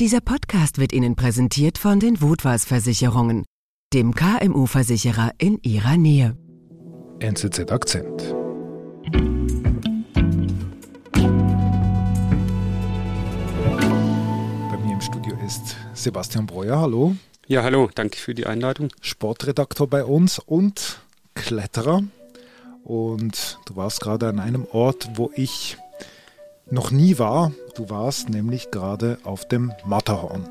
Dieser Podcast wird Ihnen präsentiert von den Wutwas Versicherungen, dem KMU-Versicherer in Ihrer Nähe. NZZ Akzent. Bei mir im Studio ist Sebastian Breuer. Hallo. Ja, hallo, danke für die Einladung. Sportredaktor bei uns und Kletterer. Und du warst gerade an einem Ort, wo ich noch nie war. Du warst nämlich gerade auf dem Matterhorn.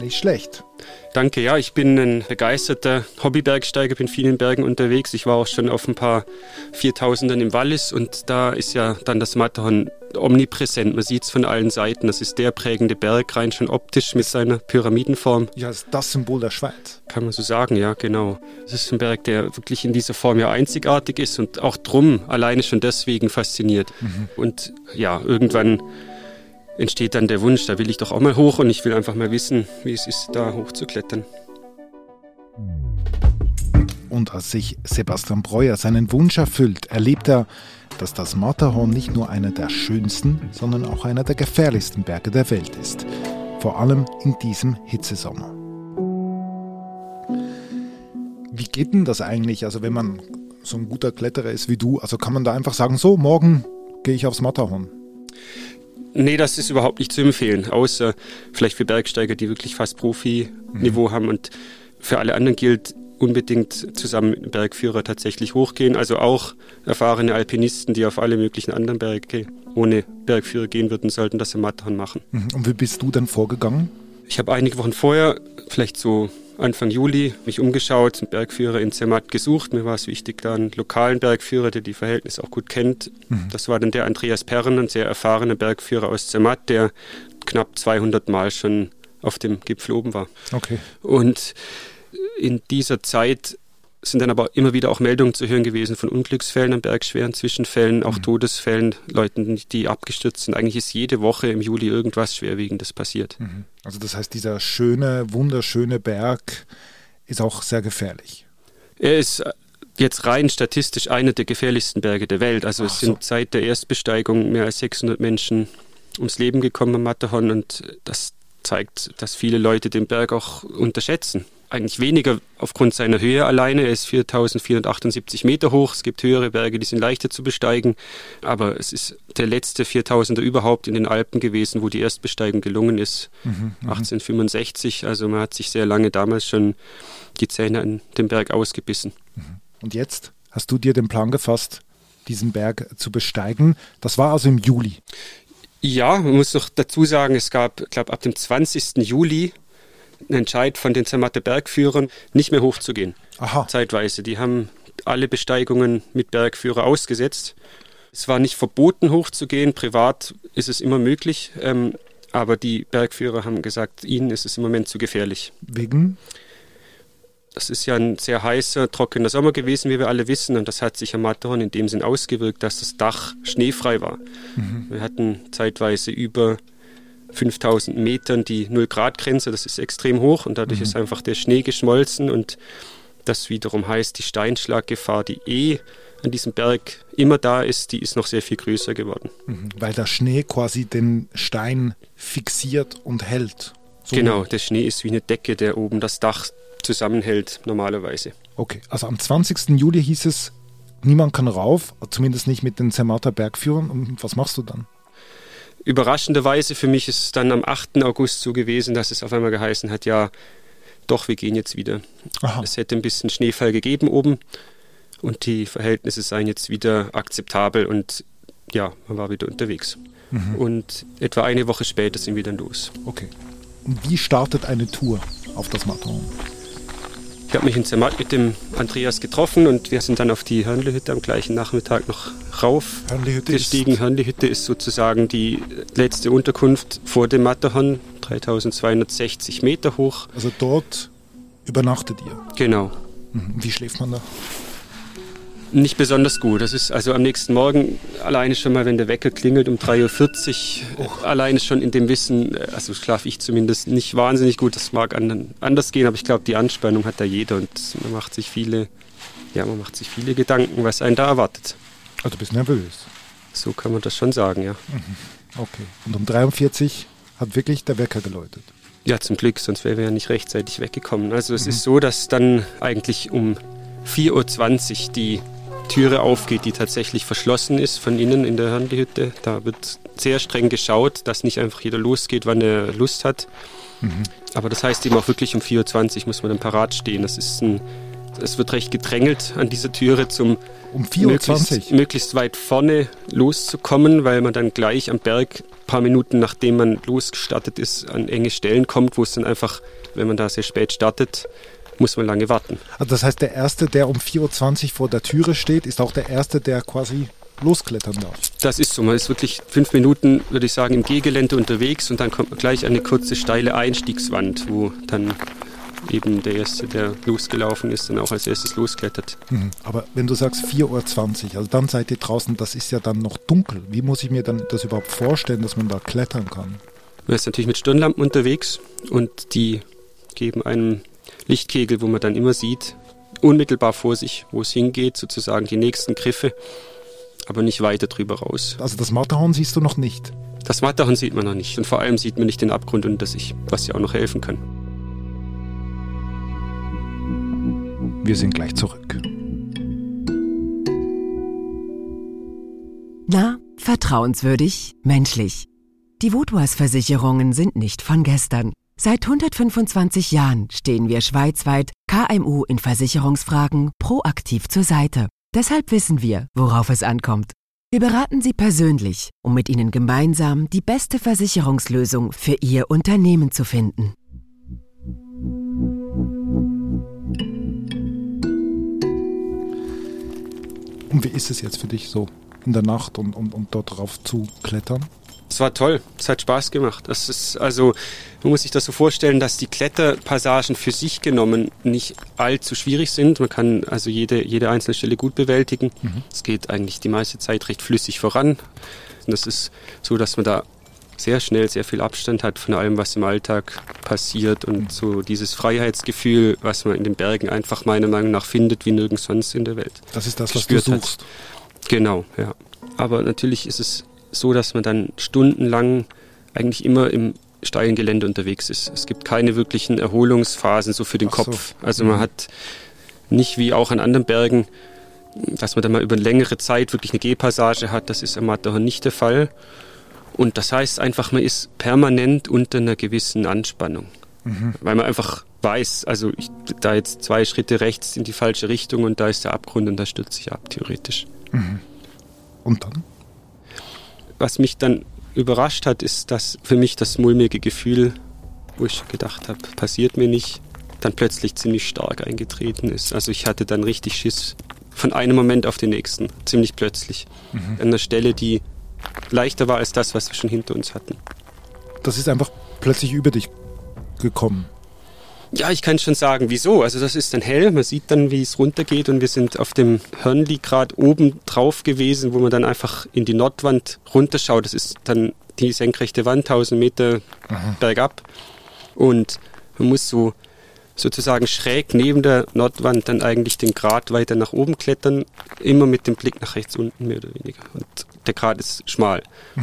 Nicht schlecht. Danke, ja, ich bin ein begeisterter Hobbybergsteiger, bin viel in Bergen unterwegs. Ich war auch schon auf ein paar Viertausendern im Wallis und da ist ja dann das Matterhorn omnipräsent. Man sieht es von allen Seiten. Das ist der prägende Berg, rein schon optisch mit seiner Pyramidenform. Ja, ist das Symbol der Schweiz. Kann man so sagen, ja, genau. Es ist ein Berg, der wirklich in dieser Form ja einzigartig ist und auch drum alleine schon deswegen fasziniert. Mhm. Und ja, irgendwann entsteht dann der Wunsch, da will ich doch auch mal hoch und ich will einfach mal wissen, wie es ist, da hoch zu klettern. Und als sich Sebastian Breuer seinen Wunsch erfüllt, erlebt er, dass das Matterhorn nicht nur einer der schönsten, sondern auch einer der gefährlichsten Berge der Welt ist. Vor allem in diesem Hitzesommer. Wie geht denn das eigentlich? Also wenn man so ein guter Kletterer ist wie du, also kann man da einfach sagen, so, morgen gehe ich aufs Matterhorn? Nee, das ist überhaupt nicht zu empfehlen, außer vielleicht für Bergsteiger, die wirklich fast Profi-Niveau mhm. haben. Und für alle anderen gilt unbedingt zusammen mit dem Bergführer tatsächlich hochgehen. Also auch erfahrene Alpinisten, die auf alle möglichen anderen Berge ohne Bergführer gehen würden, sollten das im Matterhorn machen. Mhm. Und wie bist du dann vorgegangen? Ich habe einige Wochen vorher, vielleicht so Anfang Juli mich umgeschaut, einen Bergführer in Zermatt gesucht. Mir war es wichtig, da einen lokalen Bergführer, der die Verhältnisse auch gut kennt. Mhm. Das war dann der Andreas Perren, ein sehr erfahrener Bergführer aus Zermatt, der knapp 200 Mal schon auf dem Gipfel oben war. Okay. Und in dieser Zeit sind dann aber immer wieder auch Meldungen zu hören gewesen von Unglücksfällen an Bergschweren, Zwischenfällen, auch mhm. Todesfällen, Leuten, die abgestürzt sind. Eigentlich ist jede Woche im Juli irgendwas Schwerwiegendes passiert. Mhm. Also das heißt, dieser schöne, wunderschöne Berg ist auch sehr gefährlich. Er ist äh, jetzt rein statistisch einer der gefährlichsten Berge der Welt. Also Ach es sind so. seit der Erstbesteigung mehr als 600 Menschen ums Leben gekommen am Matterhorn und das zeigt, dass viele Leute den Berg auch unterschätzen eigentlich weniger aufgrund seiner Höhe alleine. Er ist 4478 Meter hoch. Es gibt höhere Berge, die sind leichter zu besteigen. Aber es ist der letzte 4000er überhaupt in den Alpen gewesen, wo die Erstbesteigung gelungen ist. Mhm, 1865. Mhm. Also man hat sich sehr lange damals schon die Zähne an den Berg ausgebissen. Mhm. Und jetzt hast du dir den Plan gefasst, diesen Berg zu besteigen. Das war also im Juli. Ja, man muss noch dazu sagen, es gab, ich glaube, ab dem 20. Juli einen Entscheid von den Zermatter Bergführern, nicht mehr hochzugehen. Aha. Zeitweise. Die haben alle Besteigungen mit Bergführer ausgesetzt. Es war nicht verboten, hochzugehen. Privat ist es immer möglich. Ähm, aber die Bergführer haben gesagt, ihnen ist es im Moment zu gefährlich. Wegen? Das ist ja ein sehr heißer, trockener Sommer gewesen, wie wir alle wissen. Und das hat sich am Matterhorn in dem Sinn ausgewirkt, dass das Dach schneefrei war. Mhm. Wir hatten zeitweise über 5000 Metern die Null-Grad-Grenze, das ist extrem hoch und dadurch mhm. ist einfach der Schnee geschmolzen und das wiederum heißt, die Steinschlaggefahr, die eh an diesem Berg immer da ist, die ist noch sehr viel größer geworden. Mhm. Weil der Schnee quasi den Stein fixiert und hält. So genau, der Schnee ist wie eine Decke, der oben das Dach zusammenhält normalerweise. Okay, also am 20. Juli hieß es, niemand kann rauf, zumindest nicht mit den Zermatter Bergführern. Und was machst du dann? Überraschenderweise für mich ist es dann am 8. August so gewesen, dass es auf einmal geheißen hat, ja, doch, wir gehen jetzt wieder. Aha. Es hätte ein bisschen Schneefall gegeben oben und die Verhältnisse seien jetzt wieder akzeptabel und ja, man war wieder unterwegs. Mhm. Und etwa eine Woche später sind wir dann los. Okay. Und wie startet eine Tour auf das Matterhorn? Ich habe mich in Zermatt mit dem Andreas getroffen und wir sind dann auf die Hörnlehütte am gleichen Nachmittag noch rauf Hörnlehütte gestiegen. Ist Hörnlehütte ist sozusagen die letzte Unterkunft vor dem Matterhorn, 3260 Meter hoch. Also dort übernachtet ihr? Genau. Mhm. Wie schläft man da? Nicht besonders gut. Das ist also am nächsten Morgen alleine schon mal, wenn der Wecker klingelt um 3.40 Uhr, oh. alleine schon in dem Wissen, also schlafe ich zumindest nicht wahnsinnig gut. Das mag anders gehen, aber ich glaube, die Anspannung hat da jeder und man macht sich viele, ja, man macht sich viele Gedanken, was einen da erwartet. Also du bist nervös. So kann man das schon sagen, ja. Mhm. Okay. Und um 43 hat wirklich der Wecker geläutet. Ja, zum Glück, sonst wären wir ja nicht rechtzeitig weggekommen. Also es mhm. ist so, dass dann eigentlich um 4.20 Uhr die Türe aufgeht, die tatsächlich verschlossen ist von innen in der Hörnli-Hütte. Da wird sehr streng geschaut, dass nicht einfach jeder losgeht, wann er Lust hat. Mhm. Aber das heißt eben auch wirklich um 4.20 Uhr muss man dann parat stehen. Das ist ein, es wird recht gedrängelt an dieser Türe zum um 4.20 möglichst, möglichst weit vorne loszukommen, weil man dann gleich am Berg ein paar Minuten nachdem man losgestartet ist, an enge Stellen kommt, wo es dann einfach, wenn man da sehr spät startet, muss man lange warten. Also das heißt, der Erste, der um 4.20 Uhr vor der Türe steht, ist auch der Erste, der quasi losklettern darf. Das ist so. Man ist wirklich fünf Minuten, würde ich sagen, im Gehgelände unterwegs und dann kommt man gleich eine kurze, steile Einstiegswand, wo dann eben der Erste, der losgelaufen ist, dann auch als erstes losklettert. Mhm. Aber wenn du sagst 4.20 Uhr, also dann seid ihr draußen, das ist ja dann noch dunkel. Wie muss ich mir dann das überhaupt vorstellen, dass man da klettern kann? Man ist natürlich mit Stirnlampen unterwegs und die geben einem Lichtkegel, wo man dann immer sieht, unmittelbar vor sich, wo es hingeht, sozusagen die nächsten Griffe, aber nicht weiter drüber raus. Also das Matterhorn siehst du noch nicht? Das Matterhorn sieht man noch nicht und vor allem sieht man nicht den Abgrund unter sich, was ja auch noch helfen kann. Wir sind gleich zurück. Na, vertrauenswürdig, menschlich. Die Vodouas-Versicherungen sind nicht von gestern. Seit 125 Jahren stehen wir schweizweit KMU in Versicherungsfragen proaktiv zur Seite. Deshalb wissen wir, worauf es ankommt. Wir beraten Sie persönlich, um mit Ihnen gemeinsam die beste Versicherungslösung für Ihr Unternehmen zu finden. Und wie ist es jetzt für dich so in der Nacht und, und, und dort drauf zu klettern? Es war toll, es hat Spaß gemacht. Das ist also, man muss sich das so vorstellen, dass die Kletterpassagen für sich genommen nicht allzu schwierig sind. Man kann also jede, jede einzelne Stelle gut bewältigen. Mhm. Es geht eigentlich die meiste Zeit recht flüssig voran. Und das ist so, dass man da sehr schnell sehr viel Abstand hat von allem, was im Alltag passiert und mhm. so dieses Freiheitsgefühl, was man in den Bergen einfach meiner Meinung nach findet, wie nirgends sonst in der Welt. Das ist das, was du suchst. Hat. Genau, ja. Aber natürlich ist es so, dass man dann stundenlang eigentlich immer im steilen Gelände unterwegs ist. Es gibt keine wirklichen Erholungsphasen so für den Ach Kopf. So. Also man mhm. hat nicht wie auch an anderen Bergen, dass man dann mal über eine längere Zeit wirklich eine Gehpassage hat. Das ist am Matterhorn nicht der Fall. Und das heißt einfach, man ist permanent unter einer gewissen Anspannung. Mhm. Weil man einfach weiß, also ich, da jetzt zwei Schritte rechts in die falsche Richtung und da ist der Abgrund und da stürzt sich ab, theoretisch. Mhm. Und dann? Was mich dann überrascht hat, ist, dass für mich das mulmige Gefühl, wo ich gedacht habe, passiert mir nicht, dann plötzlich ziemlich stark eingetreten ist. Also ich hatte dann richtig Schiss von einem Moment auf den nächsten, ziemlich plötzlich. Mhm. An einer Stelle, die leichter war als das, was wir schon hinter uns hatten. Das ist einfach plötzlich über dich gekommen. Ja, ich kann schon sagen, wieso. Also das ist dann hell, man sieht dann, wie es runtergeht und wir sind auf dem Hörnli gerade oben drauf gewesen, wo man dann einfach in die Nordwand runterschaut. Das ist dann die senkrechte Wand, 1000 Meter Aha. bergab. Und man muss so sozusagen schräg neben der Nordwand dann eigentlich den Grat weiter nach oben klettern, immer mit dem Blick nach rechts unten mehr oder weniger. Und der Grat ist schmal.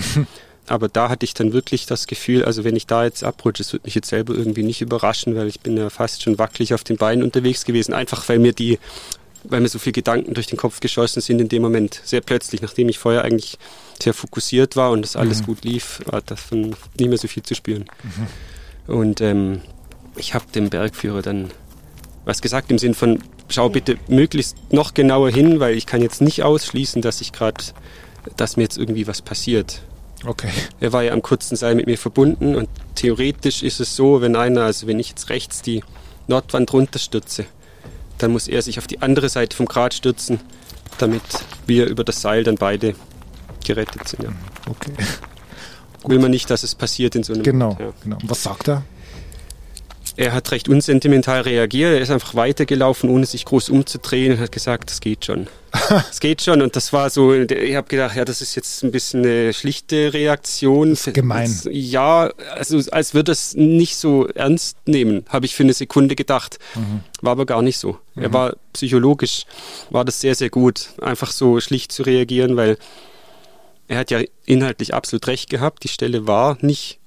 aber da hatte ich dann wirklich das Gefühl, also wenn ich da jetzt abrutsche, das wird mich jetzt selber irgendwie nicht überraschen, weil ich bin ja fast schon wackelig auf den Beinen unterwegs gewesen, einfach weil mir die, weil mir so viele Gedanken durch den Kopf geschossen sind in dem Moment, sehr plötzlich, nachdem ich vorher eigentlich sehr fokussiert war und das alles mhm. gut lief, war davon nicht mehr so viel zu spüren. Mhm. Und ähm, ich habe dem Bergführer dann was gesagt im Sinn von, schau bitte möglichst noch genauer hin, weil ich kann jetzt nicht ausschließen, dass ich gerade, dass mir jetzt irgendwie was passiert. Okay. Er war ja am kurzen Seil mit mir verbunden und theoretisch ist es so, wenn einer, also wenn ich jetzt rechts die Nordwand runterstürze, dann muss er sich auf die andere Seite vom Grat stürzen, damit wir über das Seil dann beide gerettet sind. Ja. Okay. Will man nicht, dass es passiert in so einem. Genau, ja. genau. Was sagt er? Er hat recht unsentimental reagiert. Er ist einfach weitergelaufen, ohne sich groß umzudrehen und hat gesagt, das geht schon. Es geht schon. Und das war so, ich habe gedacht, ja, das ist jetzt ein bisschen eine schlichte Reaktion. Gemein. Ja, also als würde es nicht so ernst nehmen, habe ich für eine Sekunde gedacht. Mhm. War aber gar nicht so. Mhm. Er war psychologisch, war das sehr, sehr gut, einfach so schlicht zu reagieren, weil er hat ja inhaltlich absolut recht gehabt. Die Stelle war nicht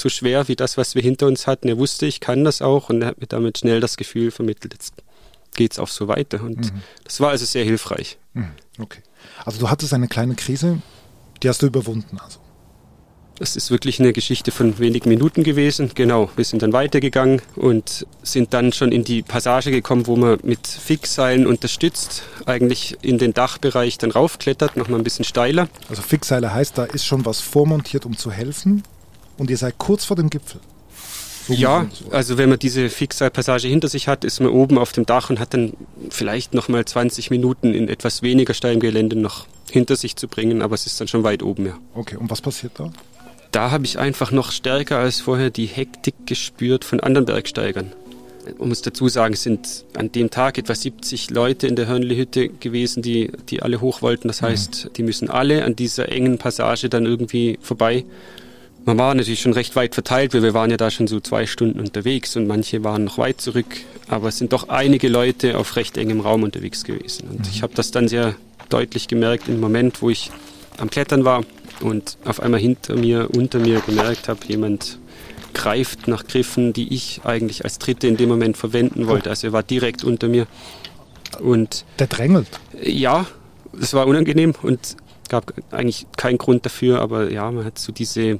so schwer wie das, was wir hinter uns hatten. Er wusste, ich kann das auch und er hat mir damit schnell das Gefühl vermittelt, jetzt geht es auch so weiter. Und mhm. das war also sehr hilfreich. Mhm. Okay. Also du hattest eine kleine Krise, die hast du überwunden also. Das ist wirklich eine Geschichte von wenigen Minuten gewesen. Genau, wir sind dann weitergegangen und sind dann schon in die Passage gekommen, wo man mit Fixseilen unterstützt, eigentlich in den Dachbereich dann raufklettert, nochmal ein bisschen steiler. Also Fixseile heißt, da ist schon was vormontiert, um zu helfen und ihr seid kurz vor dem Gipfel. So ja, also wenn man diese Fixseilpassage hinter sich hat, ist man oben auf dem Dach und hat dann vielleicht nochmal 20 Minuten in etwas weniger steilem Gelände noch hinter sich zu bringen, aber es ist dann schon weit oben, ja. Okay, und was passiert da? da habe ich einfach noch stärker als vorher die Hektik gespürt von anderen Bergsteigern. Man muss dazu sagen, es sind an dem Tag etwa 70 Leute in der Hörnli-Hütte gewesen, die, die alle hoch wollten. Das mhm. heißt, die müssen alle an dieser engen Passage dann irgendwie vorbei. Man war natürlich schon recht weit verteilt, weil wir waren ja da schon so zwei Stunden unterwegs und manche waren noch weit zurück. Aber es sind doch einige Leute auf recht engem Raum unterwegs gewesen. Und mhm. ich habe das dann sehr deutlich gemerkt im Moment, wo ich am Klettern war und auf einmal hinter mir, unter mir gemerkt habe, jemand greift nach Griffen, die ich eigentlich als Dritte in dem Moment verwenden wollte. Also er war direkt unter mir. Und der drängelt. Ja, es war unangenehm und gab eigentlich keinen Grund dafür, aber ja, man hat so diese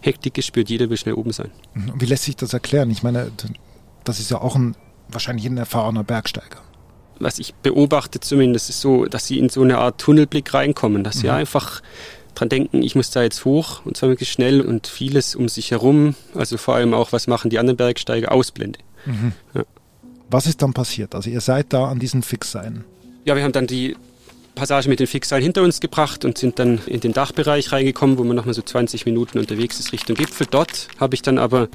Hektik gespürt, jeder will schnell oben sein. Mhm. Wie lässt sich das erklären? Ich meine, das ist ja auch ein wahrscheinlich ein erfahrener Bergsteiger. Was ich beobachte zumindest, ist so, dass sie in so eine Art Tunnelblick reinkommen, dass mhm. sie einfach dran denken, ich muss da jetzt hoch und zwar wirklich schnell und vieles um sich herum, also vor allem auch, was machen die anderen Bergsteiger, ausblende. Mhm. Ja. Was ist dann passiert? Also ihr seid da an diesen Fixseilen. Ja, wir haben dann die Passage mit den Fixseilen hinter uns gebracht und sind dann in den Dachbereich reingekommen, wo man nochmal so 20 Minuten unterwegs ist Richtung Gipfel. Dort habe ich dann aber,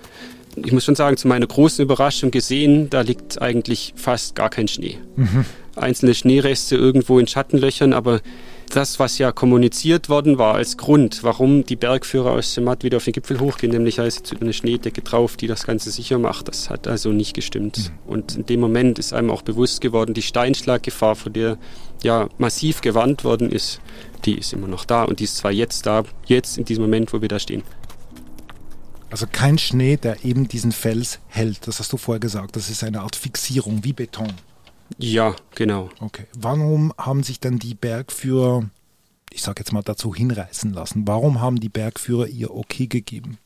ich muss schon sagen, zu meiner großen Überraschung gesehen, da liegt eigentlich fast gar kein Schnee. Mhm. Einzelne Schneereste irgendwo in Schattenlöchern, aber das, was ja kommuniziert worden war als Grund, warum die Bergführer aus Semat wieder auf den Gipfel hochgehen, nämlich heißt eine Schneedecke drauf, die das Ganze sicher macht. Das hat also nicht gestimmt. Mhm. Und in dem Moment ist einem auch bewusst geworden, die Steinschlaggefahr, vor der ja massiv gewarnt worden ist, die ist immer noch da und die ist zwar jetzt da, jetzt in diesem Moment, wo wir da stehen. Also kein Schnee, der eben diesen Fels hält. Das hast du vorher gesagt. Das ist eine Art Fixierung wie Beton. Ja, genau. Okay. Warum haben sich dann die Bergführer, ich sage jetzt mal, dazu hinreißen lassen? Warum haben die Bergführer ihr Okay gegeben?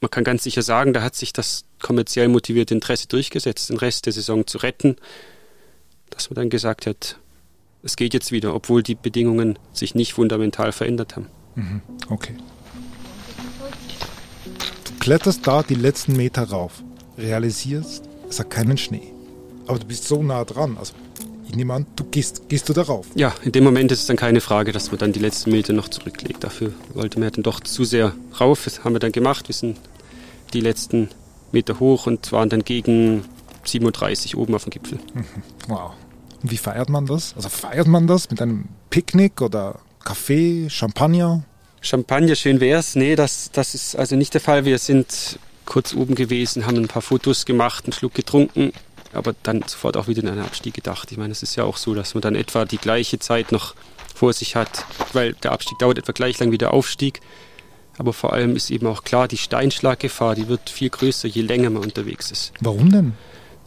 Man kann ganz sicher sagen, da hat sich das kommerziell motivierte Interesse durchgesetzt, den Rest der Saison zu retten, dass man dann gesagt hat, es geht jetzt wieder, obwohl die Bedingungen sich nicht fundamental verändert haben. Mhm. Okay. Du kletterst da die letzten Meter rauf, realisierst, es hat keinen Schnee. Aber du bist so nah dran. Also ich nehme an, du gehst, gehst du darauf. Ja, in dem Moment ist es dann keine Frage, dass man dann die letzten Meter noch zurücklegt. Dafür wollte man dann doch zu sehr rauf. Das haben wir dann gemacht. Wir sind die letzten Meter hoch und waren dann gegen 37 oben auf dem Gipfel. Mhm. Wow. Und wie feiert man das? Also feiert man das mit einem Picknick oder Kaffee, Champagner? Champagner, schön wär's. Nee, das, das ist also nicht der Fall. Wir sind kurz oben gewesen, haben ein paar Fotos gemacht, einen Schluck getrunken aber dann sofort auch wieder in einen Abstieg gedacht. Ich meine, es ist ja auch so, dass man dann etwa die gleiche Zeit noch vor sich hat, weil der Abstieg dauert etwa gleich lang wie der Aufstieg. Aber vor allem ist eben auch klar, die Steinschlaggefahr, die wird viel größer, je länger man unterwegs ist. Warum denn?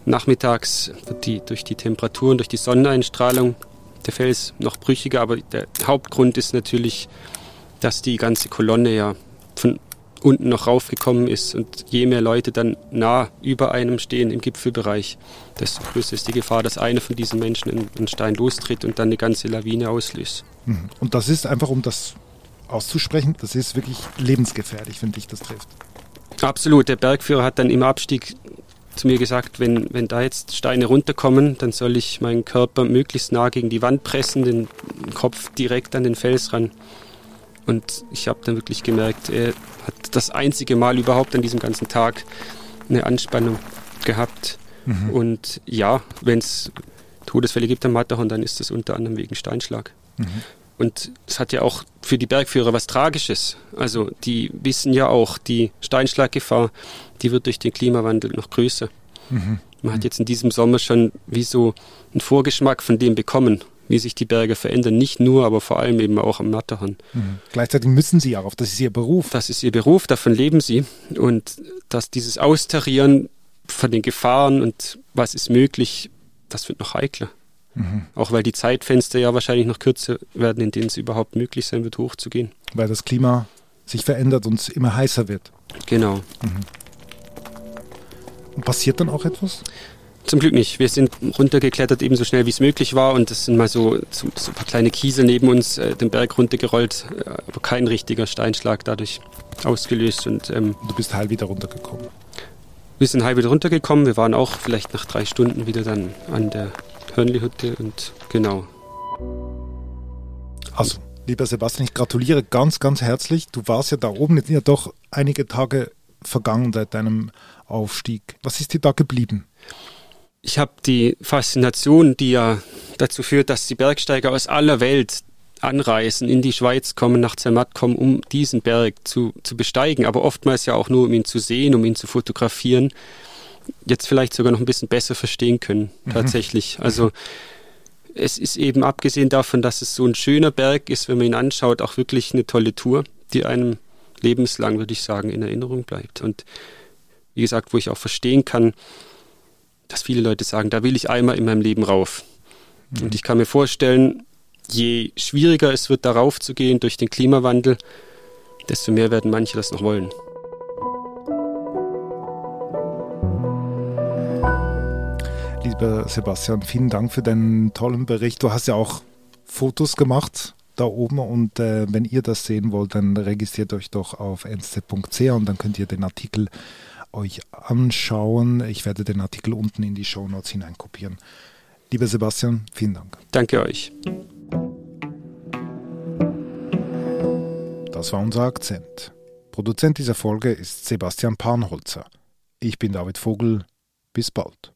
Nachmittags wird die durch die Temperaturen, durch die Sonneneinstrahlung der Fels noch brüchiger, aber der Hauptgrund ist natürlich, dass die ganze Kolonne ja von unten noch raufgekommen ist. Und je mehr Leute dann nah über einem stehen im Gipfelbereich, desto größer ist die Gefahr, dass einer von diesen Menschen einen Stein lostritt und dann eine ganze Lawine auslöst. Mhm. Und das ist einfach, um das auszusprechen, das ist wirklich lebensgefährlich, wenn dich das trifft. Absolut. Der Bergführer hat dann im Abstieg zu mir gesagt, wenn, wenn da jetzt Steine runterkommen, dann soll ich meinen Körper möglichst nah gegen die Wand pressen, den Kopf direkt an den Fels ran. Und ich habe dann wirklich gemerkt, er hat das einzige Mal überhaupt an diesem ganzen Tag eine Anspannung gehabt. Mhm. Und ja, wenn es Todesfälle gibt am Matterhorn, dann ist das unter anderem wegen Steinschlag. Mhm. Und es hat ja auch für die Bergführer was Tragisches. Also die wissen ja auch, die Steinschlaggefahr, die wird durch den Klimawandel noch größer. Mhm. Man hat jetzt in diesem Sommer schon wie so einen Vorgeschmack von dem bekommen, wie sich die Berge verändern. Nicht nur, aber vor allem eben auch am Matterhorn. Mhm. Gleichzeitig müssen Sie auch, das ist Ihr Beruf. Das ist Ihr Beruf, davon leben Sie. Und dass dieses Austarieren von den Gefahren und was ist möglich, das wird noch heikler. Mhm. Auch weil die Zeitfenster ja wahrscheinlich noch kürzer werden, in denen es überhaupt möglich sein wird, hochzugehen. Weil das Klima sich verändert und es immer heißer wird. Genau. Mhm. Und passiert dann auch etwas? Zum Glück nicht. Wir sind runtergeklettert, ebenso schnell wie es möglich war. Und es sind mal so, so, so, ein paar kleine Kiesel neben uns äh, den Berg runtergerollt, äh, aber kein richtiger Steinschlag dadurch ausgelöst. Und, ähm, du bist heil wieder runtergekommen? Wir sind heil wieder runtergekommen. Wir waren auch vielleicht nach drei Stunden wieder dann an der Hörnli-Hütte und genau. Also, lieber Sebastian, ich gratuliere ganz, ganz herzlich. Du warst ja da oben, jetzt sind ja doch einige Tage vergangen seit deinem Aufstieg. Was ist dir da geblieben? Ich habe die Faszination, die ja dazu führt, dass die Bergsteiger aus aller Welt anreisen, in die Schweiz kommen, nach Zermatt kommen, um diesen Berg zu, zu besteigen, aber oftmals ja auch nur, um ihn zu sehen, um ihn zu fotografieren, jetzt vielleicht sogar noch ein bisschen besser verstehen können, mhm. tatsächlich. Mhm. Also es ist eben abgesehen davon, dass es so ein schöner Berg ist, wenn man ihn anschaut, auch wirklich eine tolle Tour, die einem lebenslang, würde ich sagen, in Erinnerung bleibt. Und wie gesagt, wo ich auch verstehen kann, dass viele Leute sagen, da will ich einmal in meinem Leben rauf. Mhm. Und ich kann mir vorstellen, je schwieriger es wird, darauf zu gehen durch den Klimawandel, desto mehr werden manche das noch wollen. Lieber Sebastian, vielen Dank für deinen tollen Bericht. Du hast ja auch Fotos gemacht da oben und äh, wenn ihr das sehen wollt, dann registriert euch doch auf nz.ch und dann könnt ihr den Artikel euch anschauen. Ich werde den Artikel unten in die Show Notes hineinkopieren. Lieber Sebastian, vielen Dank. Danke euch. Das war unser Akzent. Produzent dieser Folge ist Sebastian Panholzer. Ich bin David Vogel. Bis bald.